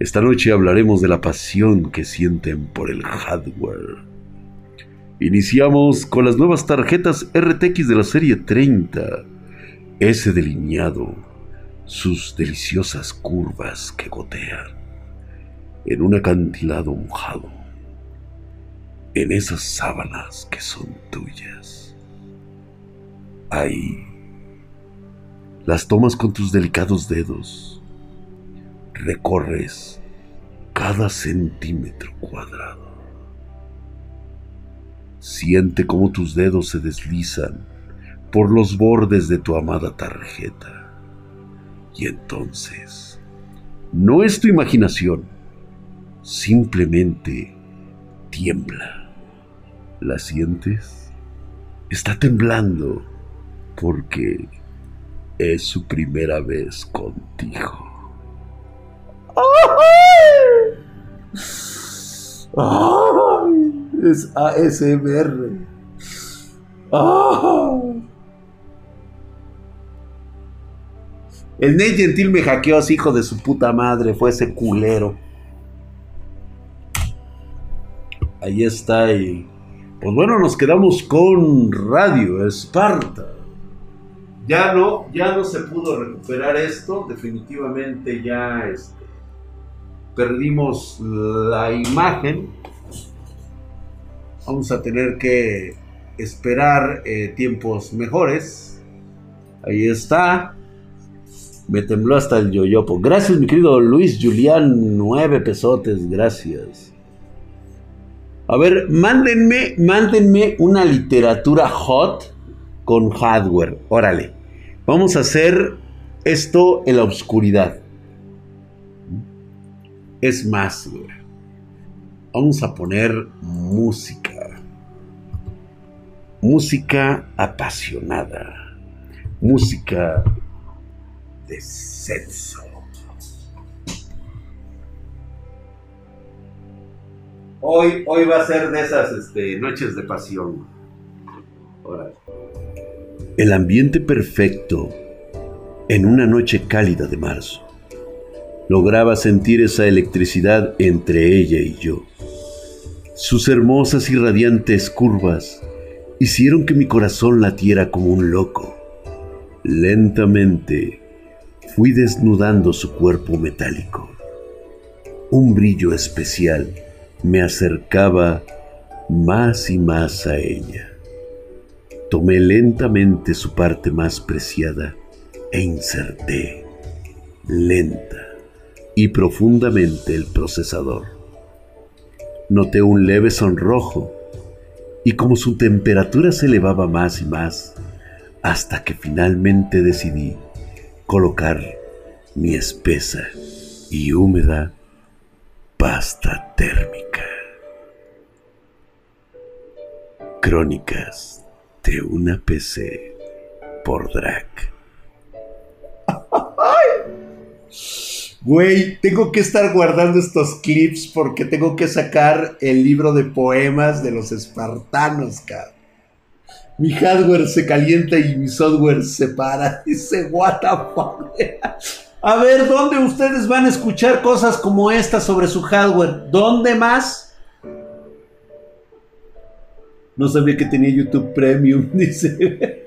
Esta noche hablaremos de la pasión que sienten por el hardware. Iniciamos con las nuevas tarjetas RTX de la serie 30. Ese delineado, sus deliciosas curvas que gotean en un acantilado mojado, en esas sábanas que son tuyas. Ahí las tomas con tus delicados dedos recorres cada centímetro cuadrado. Siente cómo tus dedos se deslizan por los bordes de tu amada tarjeta. Y entonces, no es tu imaginación, simplemente tiembla. ¿La sientes? Está temblando porque es su primera vez contigo. Es ASMR. El Nate Gentil me hackeó hijo de su puta madre. Fue ese culero. Ahí está. Y pues bueno, nos quedamos con Radio Esparta. Ya no, ya no se pudo recuperar esto. Definitivamente ya este, perdimos la imagen. Vamos a tener que esperar eh, tiempos mejores. Ahí está. Me tembló hasta el yoyopo. Gracias, mi querido Luis Julián. Nueve pesotes, gracias. A ver, mándenme, mándenme una literatura hot con hardware. Órale. Vamos a hacer esto en la oscuridad. Es más, Vamos a poner música. música apasionada, música de sexo. Hoy, hoy va a ser de esas este, noches de pasión. El ambiente perfecto en una noche cálida de marzo. Lograba sentir esa electricidad entre ella y yo. Sus hermosas y radiantes curvas hicieron que mi corazón latiera como un loco. Lentamente fui desnudando su cuerpo metálico. Un brillo especial me acercaba más y más a ella. Tomé lentamente su parte más preciada e inserté lenta y profundamente el procesador. Noté un leve sonrojo y como su temperatura se elevaba más y más, hasta que finalmente decidí colocar mi espesa y húmeda pasta térmica. Crónicas de una PC por Drag. Güey, tengo que estar guardando estos clips porque tengo que sacar el libro de poemas de los espartanos, cabrón. Mi hardware se calienta y mi software se para. Dice, what the fuck. A ver, ¿dónde ustedes van a escuchar cosas como esta sobre su hardware? ¿Dónde más? No sabía que tenía YouTube Premium, dice.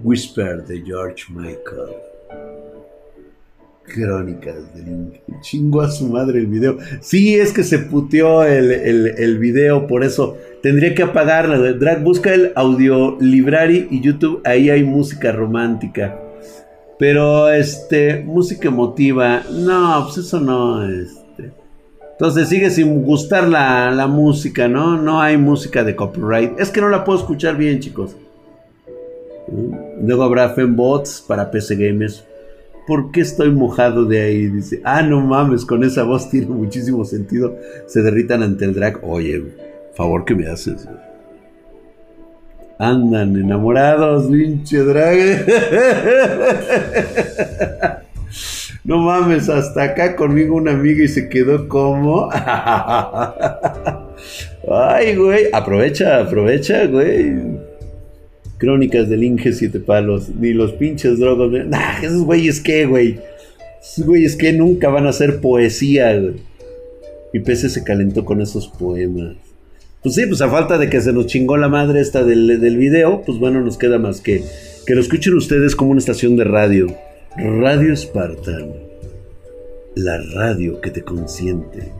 Whisper de George Michael. Crónicas del Chingo a su madre el video. Sí, es que se puteó el, el, video, por eso tendría que apagarla. Drag, busca el audio library y YouTube, ahí hay música romántica. Pero, este, música emotiva, no, pues eso no, este. Entonces sigue sin gustar la, música, ¿no? No hay música de copyright. Es que no la puedo escuchar bien, chicos. ¿Mm? Luego habrá fembots para PC Gamers. ¿Por qué estoy mojado de ahí? Dice, ah, no mames, con esa voz tiene muchísimo sentido. Se derritan ante el drag. Oye, favor que me haces. Andan enamorados, pinche drag. No mames, hasta acá conmigo una amiga y se quedó como. Ay, güey. Aprovecha, aprovecha, güey. Crónicas del Inge Siete Palos. Ni los pinches drogos. Nah, esos güeyes qué, güey. Esos güeyes que nunca van a hacer poesía, güey. Mi PC se calentó con esos poemas. Pues sí, pues a falta de que se nos chingó la madre esta del, del video, pues bueno, nos queda más que que lo escuchen ustedes como una estación de radio. Radio Spartan. La radio que te consiente.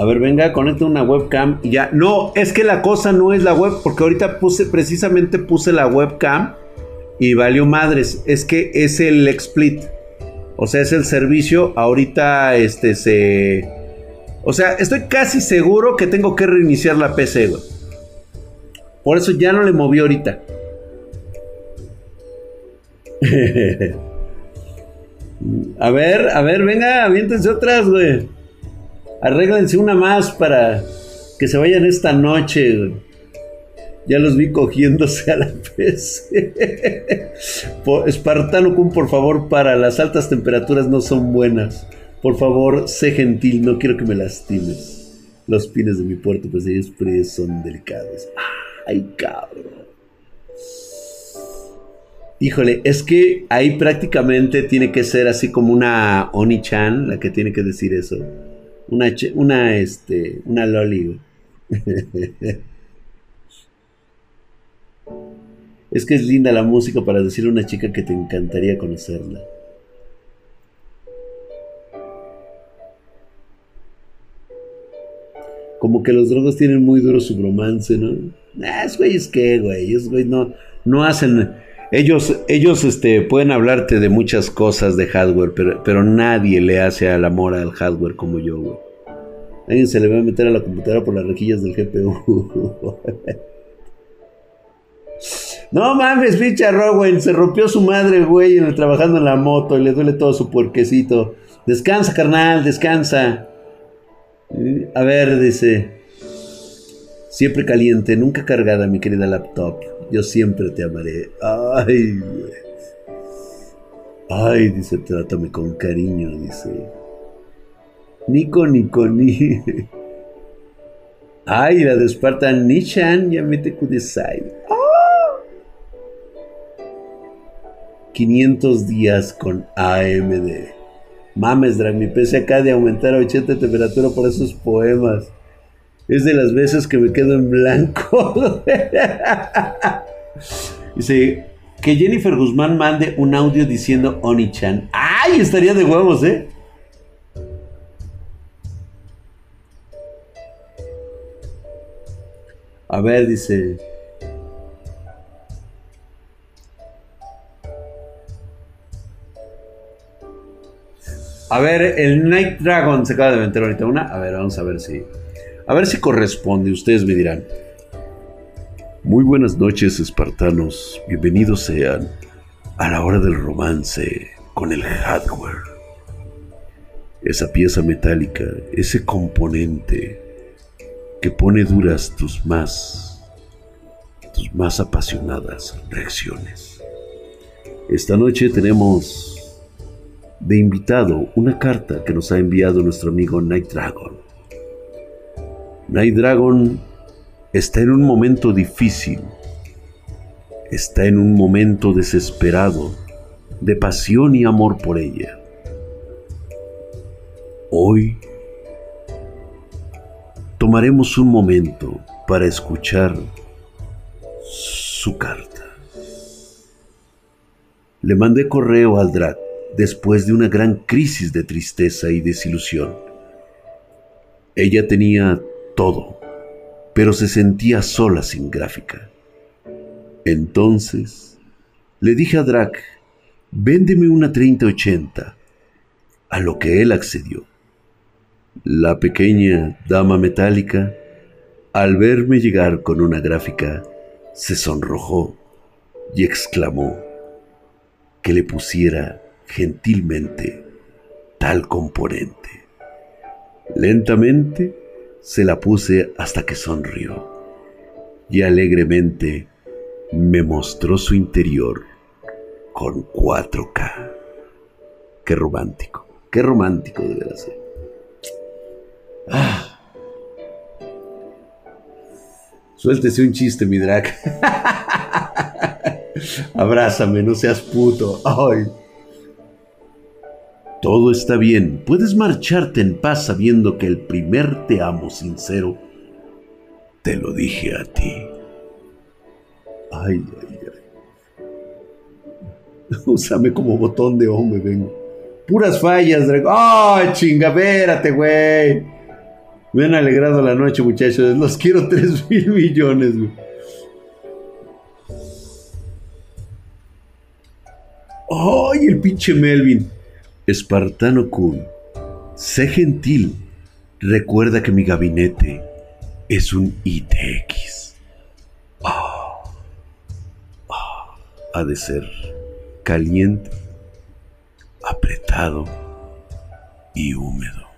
A ver, venga, conecta una webcam y ya. No, es que la cosa no es la web, porque ahorita puse, precisamente puse la webcam y valió madres. Es que es el XSplit. O sea, es el servicio. Ahorita este se o sea, estoy casi seguro que tengo que reiniciar la PC, güey. Por eso ya no le moví ahorita. a ver, a ver, venga, aviéntense otras, güey. Arréglense una más para que se vayan esta noche. Ya los vi cogiéndose a la PC. Espartano Kun, por favor, para las altas temperaturas no son buenas. Por favor, sé gentil, no quiero que me lastimes. Los pines de mi puerto, pues ellos son delicados. Ay, cabrón. Híjole, es que ahí prácticamente tiene que ser así como una Oni-chan la que tiene que decir eso. Una, una, este, una loli. es que es linda la música para decirle a una chica que te encantaría conocerla. como que los drogos tienen muy duro su bromance, ¿no? Ah, es güey, es que, güey, es güey, no, no hacen. Ellos, ellos este, pueden hablarte de muchas cosas de hardware, pero, pero nadie le hace al amor al hardware como yo, güey. Alguien se le va a meter a la computadora por las rejillas del GPU. no mames, pinche güey. Se rompió su madre, güey, trabajando en la moto y le duele todo su puerquecito. Descansa, carnal, descansa. A ver, dice. Siempre caliente, nunca cargada, mi querida laptop. Yo siempre te amaré. Ay, Ay, dice, trátame con cariño, dice. Nico, Nico, ni. Ay, la de Spartan Nishan, ya mete Kudesai. 500 días con AMD. Mames, Drag, mi PC acá de aumentar a 80 de temperatura por esos poemas. Es de las veces que me quedo en blanco. Dice, que Jennifer Guzmán mande un audio diciendo Oni-chan. ¡Ay! Estaría de huevos, ¿eh? A ver, dice. A ver, el Night Dragon se acaba de meter ahorita una. A ver, vamos a ver si. A ver si corresponde, ustedes me dirán. Muy buenas noches, espartanos. Bienvenidos sean a la hora del romance con el hardware. Esa pieza metálica, ese componente que pone duras tus más tus más apasionadas reacciones. Esta noche tenemos de invitado una carta que nos ha enviado nuestro amigo Night Dragon. Night Dragon está en un momento difícil, está en un momento desesperado de pasión y amor por ella. Hoy tomaremos un momento para escuchar su carta. Le mandé correo al Drac después de una gran crisis de tristeza y desilusión. Ella tenía todo, pero se sentía sola sin gráfica. Entonces le dije a Drac, véndeme una 3080, a lo que él accedió. La pequeña dama metálica, al verme llegar con una gráfica, se sonrojó y exclamó que le pusiera gentilmente tal componente. Lentamente se la puse hasta que sonrió y alegremente me mostró su interior con 4K. Qué romántico, qué romántico debe ser. Ah. Suéltese un chiste, mi drag. Abrázame, no seas puto. Ay. Todo está bien. Puedes marcharte en paz sabiendo que el primer te amo sincero te lo dije a ti. Ay, ay, ay. Úsame como botón de hombre, vengo. Puras fallas, drag. ¡Ay, chinga! güey! Me han alegrado la noche, muchachos. Los quiero 3 mil millones, ¡Ay, el pinche Melvin! Espartano Kun, sé gentil. Recuerda que mi gabinete es un ITX. Ah, ah, ha de ser caliente, apretado y húmedo.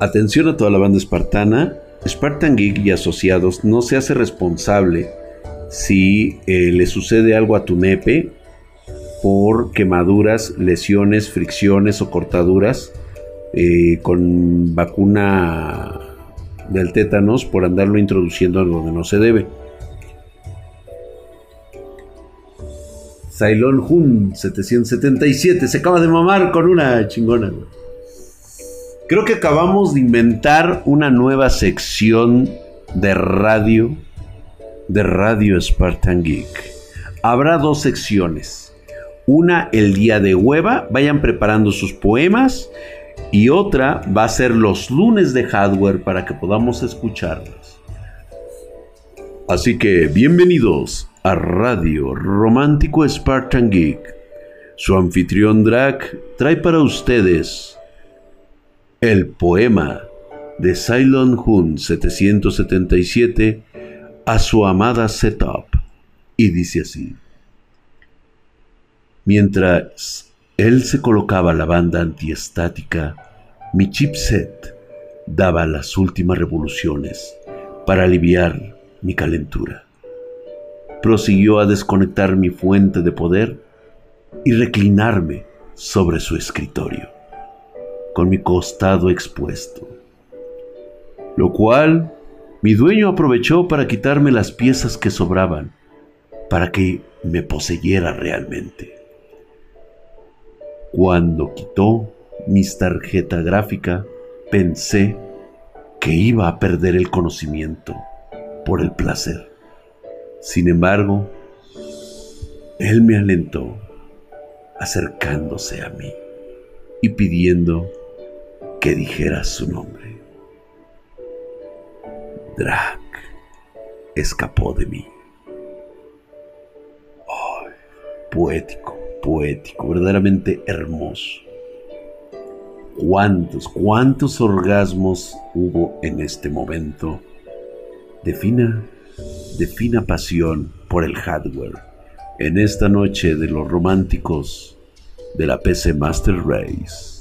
Atención a toda la banda espartana. Spartan Geek y asociados no se hace responsable si eh, le sucede algo a tu nepe por quemaduras, lesiones, fricciones o cortaduras eh, con vacuna del tétanos por andarlo introduciendo donde no se debe. Cylon Hun 777 se acaba de mamar con una chingona. Creo que acabamos de inventar una nueva sección de radio de Radio Spartan Geek. Habrá dos secciones. Una el día de hueva, vayan preparando sus poemas y otra va a ser los lunes de hardware para que podamos escucharlos. Así que bienvenidos a Radio Romántico Spartan Geek. Su anfitrión Drac trae para ustedes el poema de Cylon Hun 777 a su amada Setup y dice así. Mientras él se colocaba la banda antiestática, mi chipset daba las últimas revoluciones para aliviar mi calentura. Prosiguió a desconectar mi fuente de poder y reclinarme sobre su escritorio, con mi costado expuesto, lo cual mi dueño aprovechó para quitarme las piezas que sobraban, para que me poseyera realmente. Cuando quitó mi tarjeta gráfica, pensé que iba a perder el conocimiento por el placer. Sin embargo, él me alentó acercándose a mí y pidiendo que dijera su nombre. Drac escapó de mí. poético, poético, verdaderamente hermoso. ¿Cuántos, cuántos orgasmos hubo en este momento de fina, de fina pasión por el hardware? en esta noche de los románticos de la PC Master Race.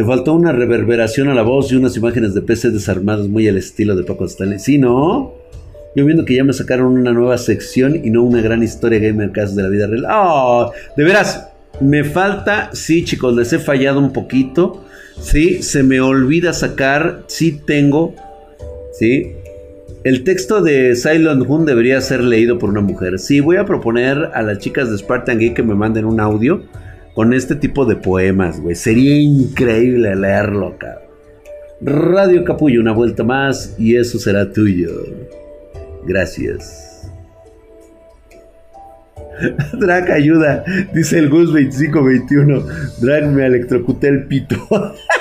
Te faltó una reverberación a la voz y unas imágenes de PC desarmadas muy al estilo de Paco Stanley. ¿Sí, no? Yo viendo que ya me sacaron una nueva sección y no una gran historia gamer caso de la vida real. ¡Oh! De veras, me falta, sí chicos, les he fallado un poquito. Sí, se me olvida sacar, sí tengo, sí, el texto de Silent Moon debería ser leído por una mujer. Sí, voy a proponer a las chicas de Spartan Geek que me manden un audio con este tipo de poemas, güey. Sería increíble leerlo acá. Radio Capullo, una vuelta más y eso será tuyo. Gracias. Drag ayuda, dice el Gus 2521. Drag me electrocuté el pito.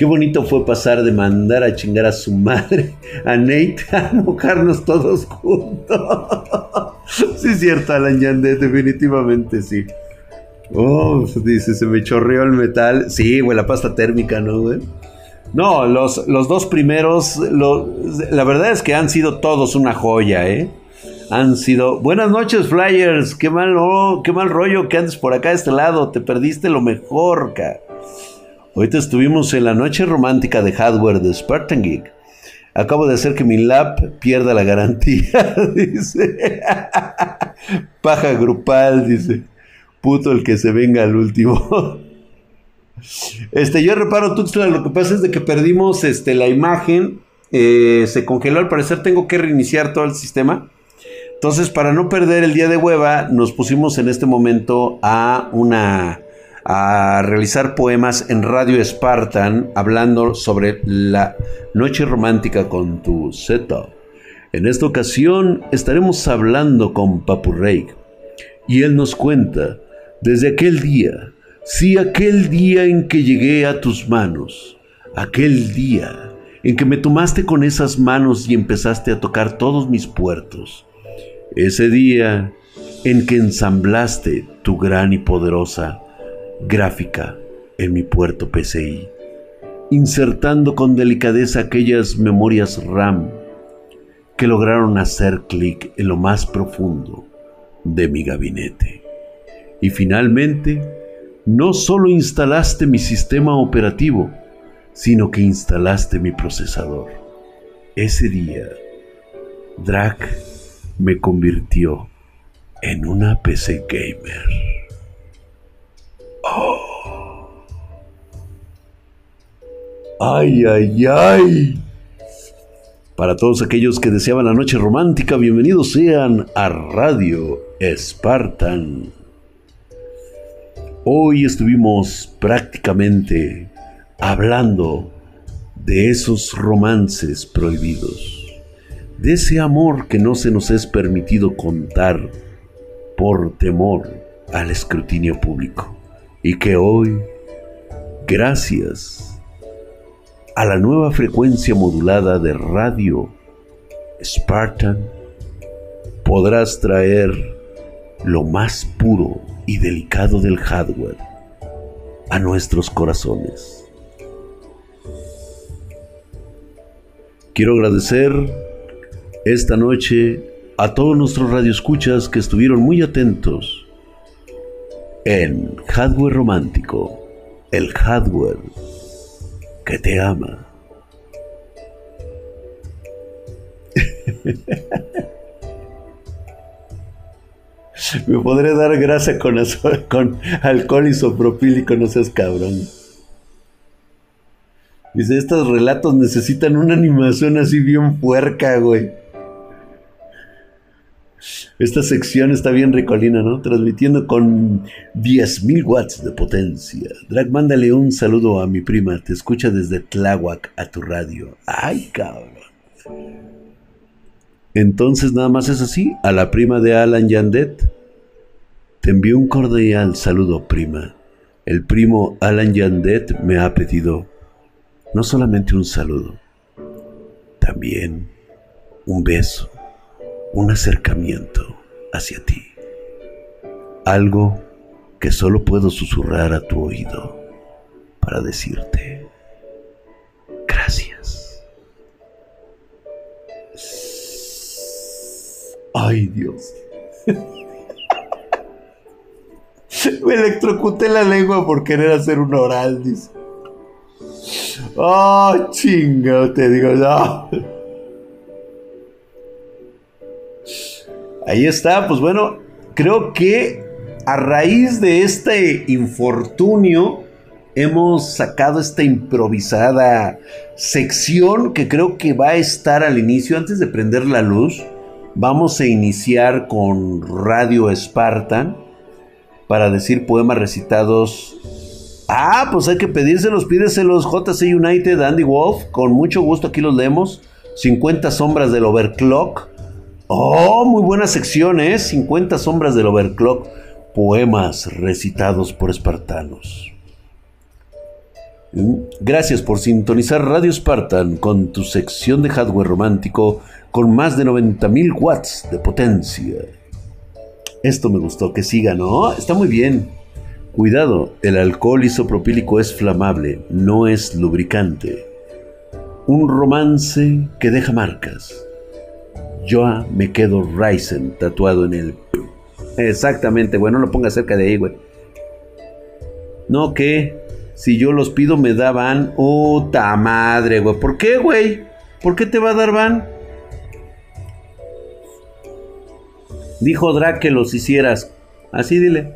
Qué bonito fue pasar de mandar a chingar a su madre, a Nate, a mojarnos todos juntos. sí, es cierto, Alan Yandé, definitivamente sí. Oh, dice, se me chorreó el metal. Sí, güey, la pasta térmica, ¿no, güey? No, los, los dos primeros, la verdad es que han sido todos una joya, ¿eh? Han sido. Buenas noches, Flyers. Qué mal, oh, qué mal rollo que andes por acá de este lado. Te perdiste lo mejor, cara. Ahorita estuvimos en la noche romántica de hardware de Spartan Geek. Acabo de hacer que mi lap pierda la garantía, dice. Paja grupal, dice. Puto el que se venga al último. Este, yo reparo, Tuxtla, lo que pasa es de que perdimos este, la imagen. Eh, se congeló, al parecer tengo que reiniciar todo el sistema. Entonces, para no perder el día de hueva, nos pusimos en este momento a una a realizar poemas en Radio Spartan hablando sobre la noche romántica con tu setup. En esta ocasión estaremos hablando con Papu Rey y él nos cuenta desde aquel día, sí aquel día en que llegué a tus manos, aquel día en que me tomaste con esas manos y empezaste a tocar todos mis puertos, ese día en que ensamblaste tu gran y poderosa gráfica en mi puerto PCI, insertando con delicadeza aquellas memorias RAM que lograron hacer clic en lo más profundo de mi gabinete. Y finalmente, no solo instalaste mi sistema operativo, sino que instalaste mi procesador. Ese día, Drac me convirtió en una PC gamer. Ay, ay, ay. Para todos aquellos que deseaban la noche romántica, bienvenidos sean a Radio Spartan. Hoy estuvimos prácticamente hablando de esos romances prohibidos, de ese amor que no se nos es permitido contar por temor al escrutinio público y que hoy, gracias a la nueva frecuencia modulada de radio Spartan, podrás traer lo más puro y delicado del hardware a nuestros corazones. Quiero agradecer esta noche a todos nuestros radioescuchas que estuvieron muy atentos en Hardware Romántico, el hardware que te ama. Me podré dar grasa con, con alcohol isopropílico, no seas cabrón. Dice, estos relatos necesitan una animación así bien puerca, güey. Esta sección está bien ricolina, ¿no? Transmitiendo con 10.000 watts de potencia. Drag, mándale un saludo a mi prima. Te escucha desde Tláhuac a tu radio. ¡Ay, cabrón! Entonces nada más es así. A la prima de Alan Yandet. Te envío un cordial saludo, prima. El primo Alan Yandet me ha pedido no solamente un saludo, también un beso, un acercamiento hacia ti. Algo que solo puedo susurrar a tu oído para decirte gracias. Ay Dios. Me electrocuté la lengua por querer hacer un oral, dice. Oh, chingo, te digo, no. Ahí está, pues bueno, creo que a raíz de este infortunio hemos sacado esta improvisada sección que creo que va a estar al inicio, antes de prender la luz. Vamos a iniciar con Radio Spartan para decir poemas recitados Ah, pues hay que pedírselos, pídeselos. JC United, Andy Wolf, con mucho gusto aquí los leemos. 50 sombras del overclock. Oh, muy buena sección, ¿eh? 50 sombras del overclock. Poemas recitados por espartanos. Mm, gracias por sintonizar Radio Spartan con tu sección de hardware romántico con más de 90.000 watts de potencia. Esto me gustó, que siga, ¿no? Está muy bien. Cuidado, el alcohol isopropílico es flamable, no es lubricante. Un romance que deja marcas. Yo me quedo Ryzen tatuado en el... Exactamente, güey, no lo ponga cerca de ahí, güey. No, que si yo los pido me da van. Puta madre, güey. ¿Por qué, güey? ¿Por qué te va a dar van? Dijo Drake que los hicieras. Así dile.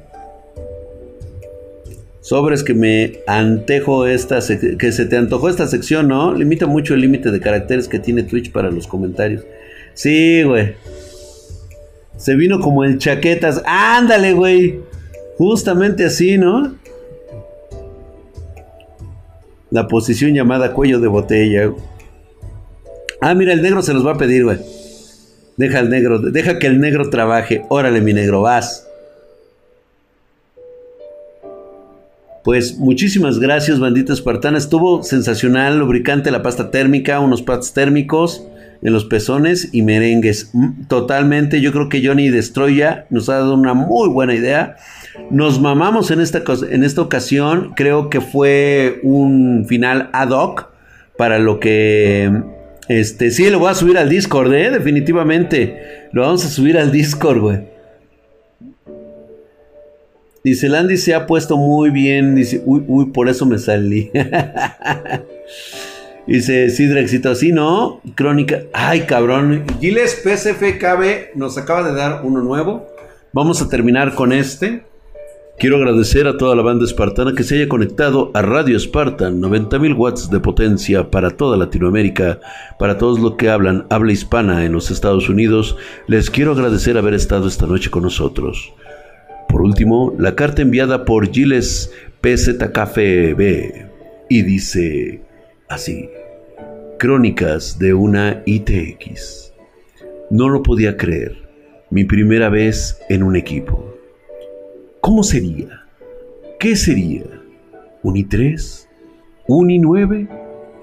Sobres que me antejo esta, que se te antojó esta sección, ¿no? Limita mucho el límite de caracteres que tiene Twitch para los comentarios. Sí, güey. Se vino como el chaquetas. Ándale, güey. Justamente así, ¿no? La posición llamada cuello de botella. Ah, mira, el negro se los va a pedir, güey. Deja el negro, deja que el negro trabaje. Órale, mi negro, vas. Pues muchísimas gracias, bandita espartana. Estuvo sensacional, lubricante la pasta térmica, unos pads térmicos en los pezones y merengues. Mm, totalmente, yo creo que Johnny Destroya nos ha dado una muy buena idea. Nos mamamos en esta, en esta ocasión. Creo que fue un final ad hoc para lo que este, sí, lo voy a subir al Discord, ¿eh? Definitivamente. Lo vamos a subir al Discord, güey. Dice, Landy se ha puesto muy bien. Uy, uy, por eso me salí. Dice Sidra ¿no? Crónica. Ay, cabrón. Giles PSFKB nos acaba de dar uno nuevo. Vamos a terminar con este. Quiero agradecer a toda la banda espartana que se haya conectado a Radio Spartan, 90.000 watts de potencia para toda Latinoamérica, para todos los que hablan habla hispana en los Estados Unidos. Les quiero agradecer haber estado esta noche con nosotros. Por último, la carta enviada por Giles PZKFB y dice así: Crónicas de una ITX. No lo podía creer. Mi primera vez en un equipo. ¿Cómo sería? ¿Qué sería? ¿Un i3? ¿Un i9?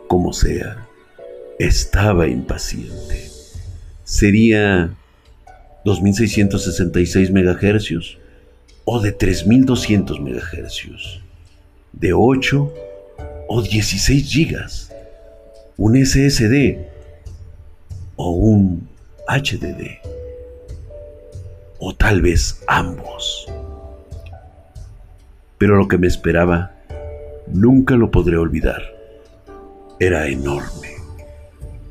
Como sea. Estaba impaciente. ¿Sería 2666 MHz? o de 3200 MHz, de 8 o 16 GB, un SSD o un HDD. O tal vez ambos. Pero lo que me esperaba nunca lo podré olvidar. Era enorme,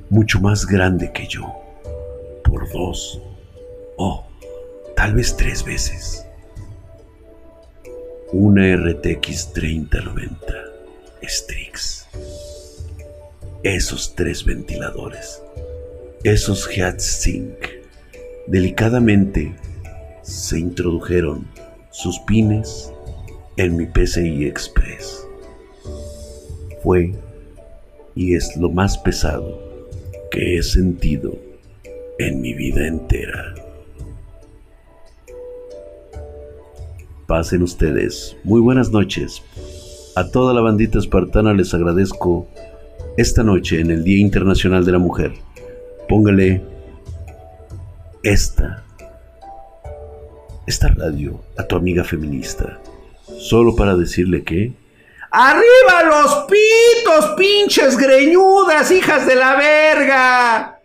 mucho más grande que yo, por dos o tal vez tres veces. Una RTX 3090 Strix. Esos tres ventiladores, esos Sync, delicadamente se introdujeron sus pines en mi PCI Express. Fue y es lo más pesado que he sentido en mi vida entera. Pasen ustedes. Muy buenas noches. A toda la bandita espartana les agradezco esta noche en el Día Internacional de la Mujer. Póngale esta, esta radio a tu amiga feminista. Solo para decirle que... ¡Arriba los pitos, pinches greñudas, hijas de la verga!